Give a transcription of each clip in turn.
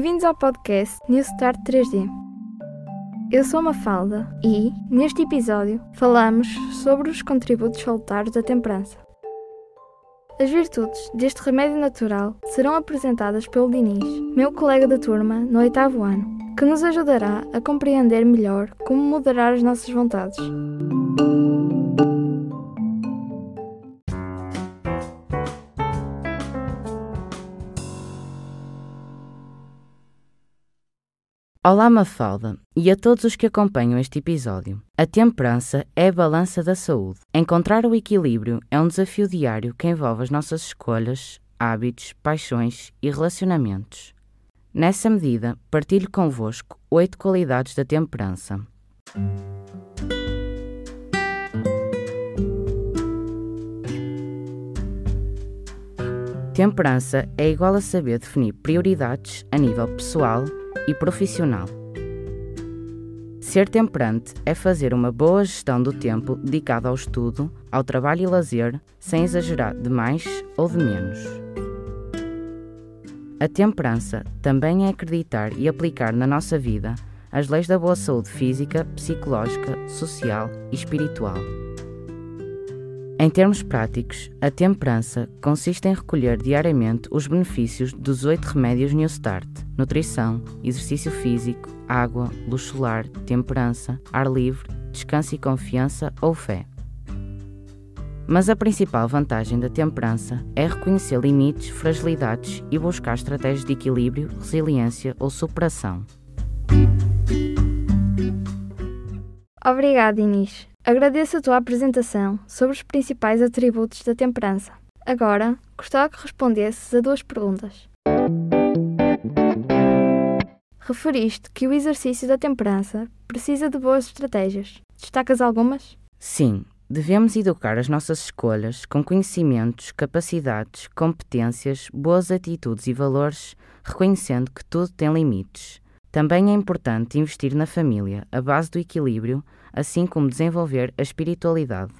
Bem-vindos ao podcast New Start 3D. Eu sou Mafalda e, neste episódio, falamos sobre os contributos salutares da temperança. As virtudes deste remédio natural serão apresentadas pelo Diniz, meu colega da turma no oitavo ano, que nos ajudará a compreender melhor como moderar as nossas vontades. Olá, Mafalda, e a todos os que acompanham este episódio. A temperança é a balança da saúde. Encontrar o equilíbrio é um desafio diário que envolve as nossas escolhas, hábitos, paixões e relacionamentos. Nessa medida, partilho convosco oito qualidades da temperança. Temperança é igual a saber definir prioridades a nível pessoal e profissional. Ser temperante é fazer uma boa gestão do tempo dedicado ao estudo, ao trabalho e lazer, sem exagerar de mais ou de menos. A temperança também é acreditar e aplicar na nossa vida as leis da boa saúde física, psicológica, social e espiritual. Em termos práticos, a temperança consiste em recolher diariamente os benefícios dos oito remédios New Start: nutrição, exercício físico, água, luz solar, temperança, ar livre, descanso e confiança ou fé. Mas a principal vantagem da temperança é reconhecer limites, fragilidades e buscar estratégias de equilíbrio, resiliência ou superação. Obrigada, Inês. Agradeço a tua apresentação sobre os principais atributos da temperança. Agora, gostava que respondesses a duas perguntas. Referiste que o exercício da temperança precisa de boas estratégias. Destacas algumas? Sim, devemos educar as nossas escolhas com conhecimentos, capacidades, competências, boas atitudes e valores, reconhecendo que tudo tem limites. Também é importante investir na família, a base do equilíbrio, assim como desenvolver a espiritualidade.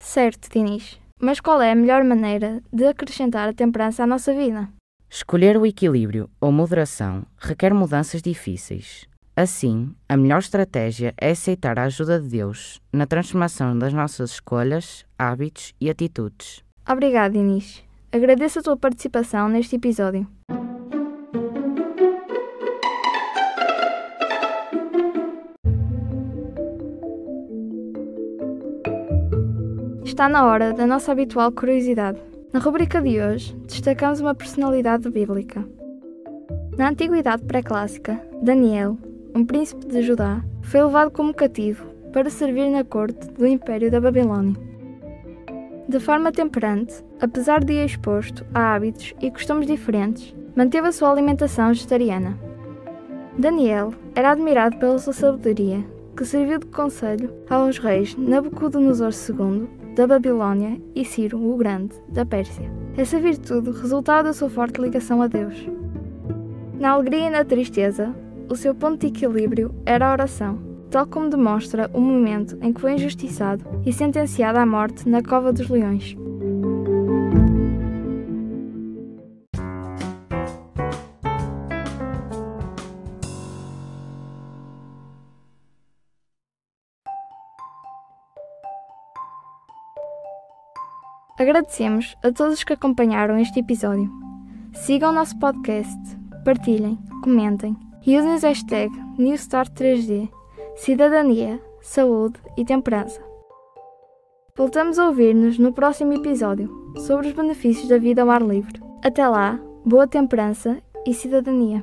Certo, Dinis. Mas qual é a melhor maneira de acrescentar a temperança à nossa vida? Escolher o equilíbrio ou moderação requer mudanças difíceis. Assim, a melhor estratégia é aceitar a ajuda de Deus na transformação das nossas escolhas, hábitos e atitudes. Obrigada, Dinis. Agradeço a tua participação neste episódio. Está na hora da nossa habitual curiosidade. Na rubrica de hoje, destacamos uma personalidade bíblica. Na antiguidade pré-clássica, Daniel, um príncipe de Judá, foi levado como cativo para servir na corte do Império da Babilônia. De forma temperante, apesar de exposto a hábitos e costumes diferentes, manteve a sua alimentação vegetariana. Daniel era admirado pela sua sabedoria, que serviu de conselho aos reis Nabucodonosor II da Babilônia e Ciro o Grande, da Pérsia. Essa virtude resultava da sua forte ligação a Deus. Na alegria e na tristeza, o seu ponto de equilíbrio era a oração, tal como demonstra o momento em que foi injustiçado e sentenciado à morte na Cova dos Leões. Agradecemos a todos os que acompanharam este episódio. Sigam o nosso podcast, partilhem, comentem e usem os hashtags NewStart3D, Cidadania, Saúde e Temperança. Voltamos a ouvir-nos no próximo episódio sobre os benefícios da vida ao ar livre. Até lá, boa temperança e cidadania.